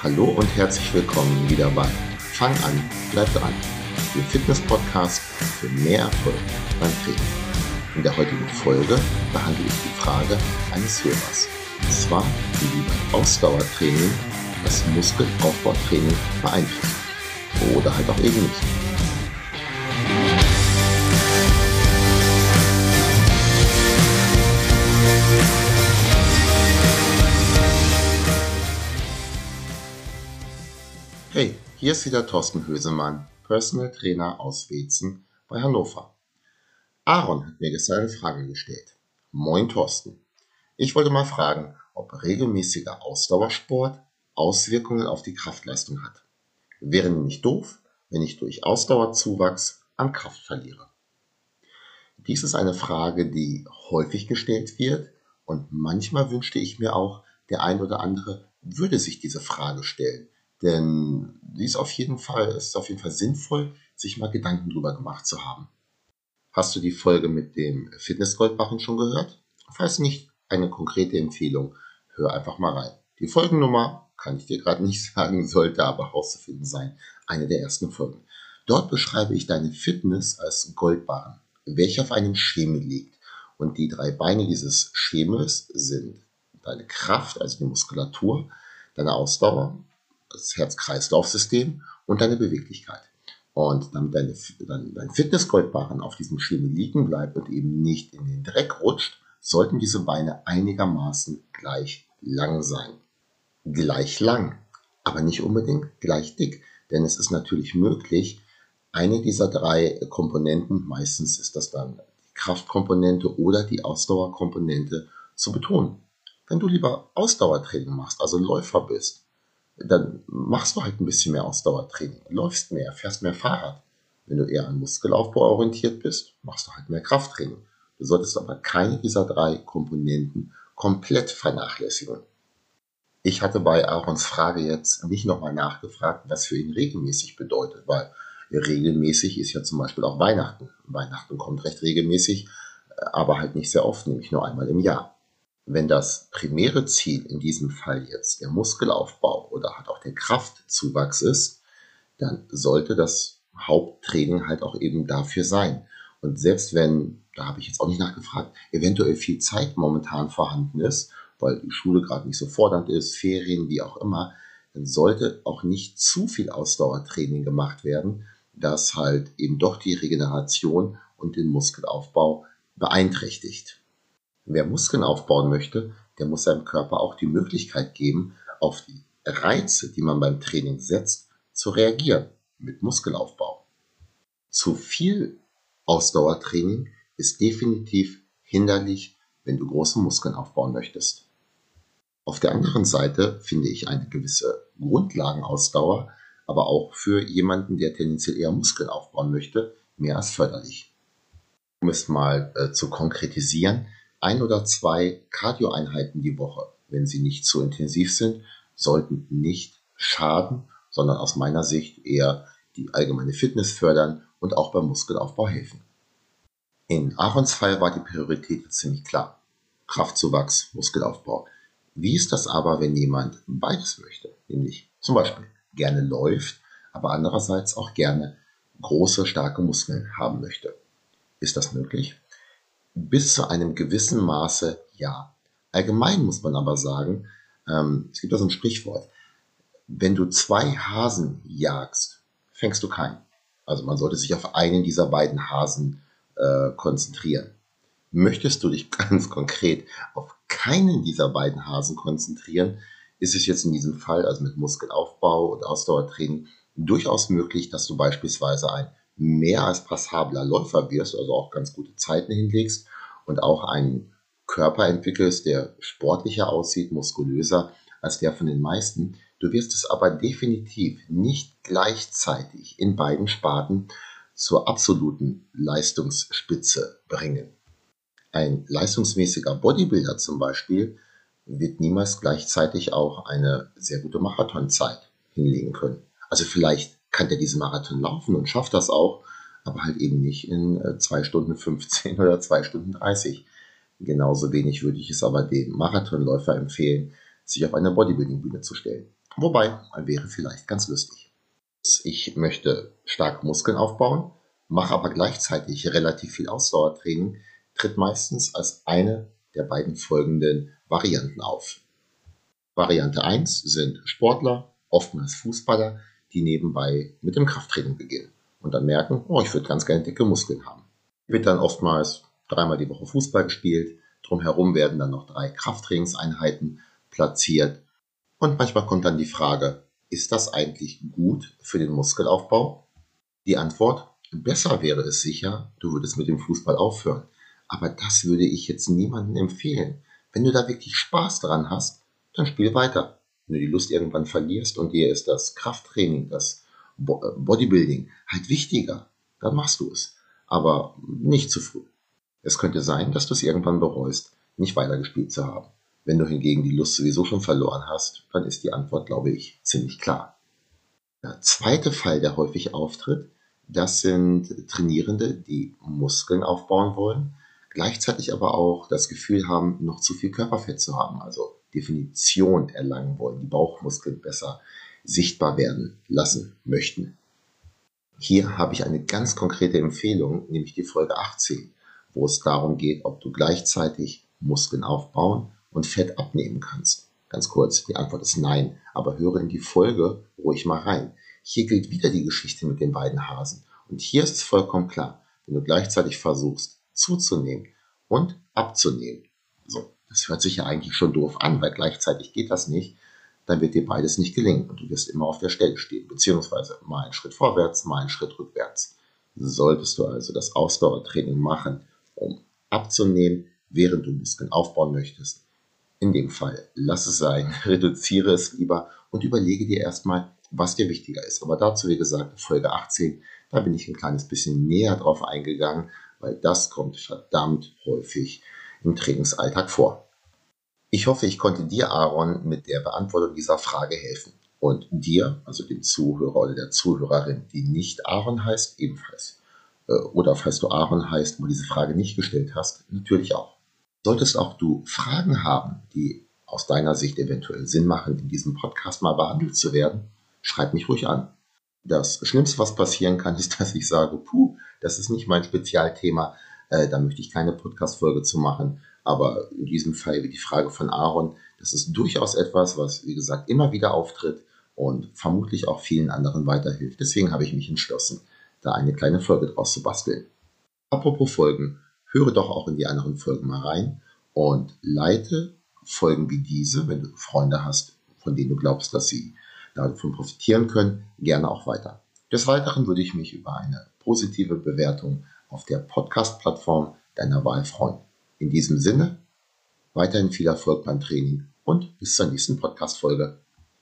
Hallo und herzlich willkommen wieder bei Fang an, bleib dran, dem Fitness-Podcast für mehr Erfolg beim Training. In der heutigen Folge behandle ich die Frage eines Hörers. Und zwar, wie beim Ausdauertraining das Muskelaufbautraining beeinflusst. Oder halt auch eben nicht. Hey, hier ist wieder Thorsten Hösemann, Personal Trainer aus Wezen bei Hannover. Aaron hat mir gestern eine Frage gestellt. Moin Thorsten. Ich wollte mal fragen, ob regelmäßiger Ausdauersport Auswirkungen auf die Kraftleistung hat. Wäre nämlich doof, wenn ich durch Ausdauerzuwachs an Kraft verliere. Dies ist eine Frage, die häufig gestellt wird und manchmal wünschte ich mir auch, der ein oder andere würde sich diese Frage stellen denn die ist auf jeden Fall, ist auf jeden Fall sinnvoll, sich mal Gedanken drüber gemacht zu haben. Hast du die Folge mit dem Fitnessgoldbarren schon gehört? Falls nicht, eine konkrete Empfehlung, hör einfach mal rein. Die Folgennummer kann ich dir gerade nicht sagen, sollte aber herauszufinden sein. Eine der ersten Folgen. Dort beschreibe ich deine Fitness als Goldbarren, welcher auf einem Schemel liegt. Und die drei Beine dieses Schemels sind deine Kraft, also die Muskulatur, deine Ausdauer das Herz-Kreislauf-System und deine Beweglichkeit. Und damit deine, dein, dein Fitnessgoldbarren auf diesem Schemel liegen bleibt und eben nicht in den Dreck rutscht, sollten diese Beine einigermaßen gleich lang sein. Gleich lang, aber nicht unbedingt gleich dick, denn es ist natürlich möglich, eine dieser drei Komponenten, meistens ist das dann die Kraftkomponente oder die Ausdauerkomponente, zu betonen. Wenn du lieber Ausdauertraining machst, also Läufer bist, dann machst du halt ein bisschen mehr Ausdauertraining, läufst mehr, fährst mehr Fahrrad. Wenn du eher an Muskelaufbau orientiert bist, machst du halt mehr Krafttraining. Du solltest aber keine dieser drei Komponenten komplett vernachlässigen. Ich hatte bei Aarons Frage jetzt nicht nochmal nachgefragt, was für ihn regelmäßig bedeutet, weil regelmäßig ist ja zum Beispiel auch Weihnachten. Weihnachten kommt recht regelmäßig, aber halt nicht sehr oft, nämlich nur einmal im Jahr. Wenn das primäre Ziel in diesem Fall jetzt der Muskelaufbau oder halt auch der Kraftzuwachs ist, dann sollte das Haupttraining halt auch eben dafür sein. Und selbst wenn, da habe ich jetzt auch nicht nachgefragt, eventuell viel Zeit momentan vorhanden ist, weil die Schule gerade nicht so fordernd ist, Ferien, wie auch immer, dann sollte auch nicht zu viel Ausdauertraining gemacht werden, das halt eben doch die Regeneration und den Muskelaufbau beeinträchtigt. Wer Muskeln aufbauen möchte, der muss seinem Körper auch die Möglichkeit geben, auf die Reize, die man beim Training setzt, zu reagieren mit Muskelaufbau. Zu viel Ausdauertraining ist definitiv hinderlich, wenn du große Muskeln aufbauen möchtest. Auf der anderen Seite finde ich eine gewisse Grundlagenausdauer, aber auch für jemanden, der tendenziell eher Muskeln aufbauen möchte, mehr als förderlich. Um es mal äh, zu konkretisieren, ein oder zwei Cardio-Einheiten die Woche, wenn sie nicht zu intensiv sind, sollten nicht schaden, sondern aus meiner Sicht eher die allgemeine Fitness fördern und auch beim Muskelaufbau helfen. In Aarons Fall war die Priorität ziemlich klar. Kraftzuwachs, Muskelaufbau. Wie ist das aber, wenn jemand beides möchte? Nämlich zum Beispiel gerne läuft, aber andererseits auch gerne große, starke Muskeln haben möchte. Ist das möglich? Bis zu einem gewissen Maße ja. Allgemein muss man aber sagen, ähm, es gibt da so ein Sprichwort, wenn du zwei Hasen jagst, fängst du keinen. Also man sollte sich auf einen dieser beiden Hasen äh, konzentrieren. Möchtest du dich ganz konkret auf keinen dieser beiden Hasen konzentrieren, ist es jetzt in diesem Fall, also mit Muskelaufbau und Ausdauertraining, durchaus möglich, dass du beispielsweise ein mehr als passabler Läufer wirst, also auch ganz gute Zeiten hinlegst und auch einen Körper entwickelst, der sportlicher aussieht, muskulöser als der von den meisten. Du wirst es aber definitiv nicht gleichzeitig in beiden Sparten zur absoluten Leistungsspitze bringen. Ein leistungsmäßiger Bodybuilder zum Beispiel wird niemals gleichzeitig auch eine sehr gute Marathonzeit hinlegen können. Also vielleicht kann der diesen Marathon laufen und schafft das auch, aber halt eben nicht in 2 äh, Stunden 15 oder 2 Stunden 30. Genauso wenig würde ich es aber dem Marathonläufer empfehlen, sich auf eine Bodybuilding-Bühne zu stellen. Wobei, wäre vielleicht ganz lustig. Ich möchte starke Muskeln aufbauen, mache aber gleichzeitig relativ viel Ausdauertraining, tritt meistens als eine der beiden folgenden Varianten auf. Variante 1 sind Sportler, oftmals Fußballer, die nebenbei mit dem Krafttraining beginnen und dann merken, oh, ich würde ganz gerne dicke Muskeln haben. Wird dann oftmals dreimal die Woche Fußball gespielt, drumherum werden dann noch drei Krafttrainingseinheiten platziert und manchmal kommt dann die Frage, ist das eigentlich gut für den Muskelaufbau? Die Antwort, besser wäre es sicher, du würdest mit dem Fußball aufhören. Aber das würde ich jetzt niemandem empfehlen. Wenn du da wirklich Spaß dran hast, dann spiel weiter. Wenn du die Lust irgendwann verlierst und dir ist das Krafttraining, das Bodybuilding halt wichtiger, dann machst du es. Aber nicht zu früh. Es könnte sein, dass du es irgendwann bereust, nicht weitergespielt zu haben. Wenn du hingegen die Lust sowieso schon verloren hast, dann ist die Antwort, glaube ich, ziemlich klar. Der zweite Fall, der häufig auftritt, das sind Trainierende, die Muskeln aufbauen wollen, gleichzeitig aber auch das Gefühl haben, noch zu viel Körperfett zu haben, also Definition erlangen wollen, die Bauchmuskeln besser sichtbar werden lassen möchten. Hier habe ich eine ganz konkrete Empfehlung, nämlich die Folge 18, wo es darum geht, ob du gleichzeitig Muskeln aufbauen und Fett abnehmen kannst? Ganz kurz, die Antwort ist nein, aber höre in die Folge ruhig mal rein. Hier gilt wieder die Geschichte mit den beiden Hasen. Und hier ist es vollkommen klar, wenn du gleichzeitig versuchst zuzunehmen und abzunehmen. So, das hört sich ja eigentlich schon doof an, weil gleichzeitig geht das nicht. Dann wird dir beides nicht gelingen und du wirst immer auf der Stelle stehen, beziehungsweise mal einen Schritt vorwärts, mal einen Schritt rückwärts. Solltest du also das Ausdauertraining machen, um abzunehmen, während du Muskeln aufbauen möchtest, in dem Fall, lass es sein, reduziere es lieber und überlege dir erstmal, was dir wichtiger ist. Aber dazu, wie gesagt, Folge 18, da bin ich ein kleines bisschen näher drauf eingegangen, weil das kommt verdammt häufig im Trainingsalltag vor. Ich hoffe, ich konnte dir, Aaron, mit der Beantwortung dieser Frage helfen. Und dir, also dem Zuhörer oder der Zuhörerin, die nicht Aaron heißt, ebenfalls. Äh, oder falls du Aaron heißt, aber diese Frage nicht gestellt hast, natürlich auch. Solltest auch du Fragen haben, die aus deiner Sicht eventuell Sinn machen, in diesem Podcast mal behandelt zu werden, schreib mich ruhig an. Das Schlimmste, was passieren kann, ist, dass ich sage, puh, das ist nicht mein Spezialthema, äh, da möchte ich keine Podcast-Folge zu machen. Aber in diesem Fall, wie die Frage von Aaron, das ist durchaus etwas, was, wie gesagt, immer wieder auftritt und vermutlich auch vielen anderen weiterhilft. Deswegen habe ich mich entschlossen, da eine kleine Folge draus zu basteln. Apropos Folgen, höre doch auch in die anderen Folgen mal rein und leite Folgen wie diese, wenn du Freunde hast, von denen du glaubst, dass sie davon profitieren können, gerne auch weiter. Des Weiteren würde ich mich über eine positive Bewertung auf der Podcast-Plattform deiner Wahl freuen. In diesem Sinne, weiterhin viel Erfolg beim Training und bis zur nächsten Podcast-Folge.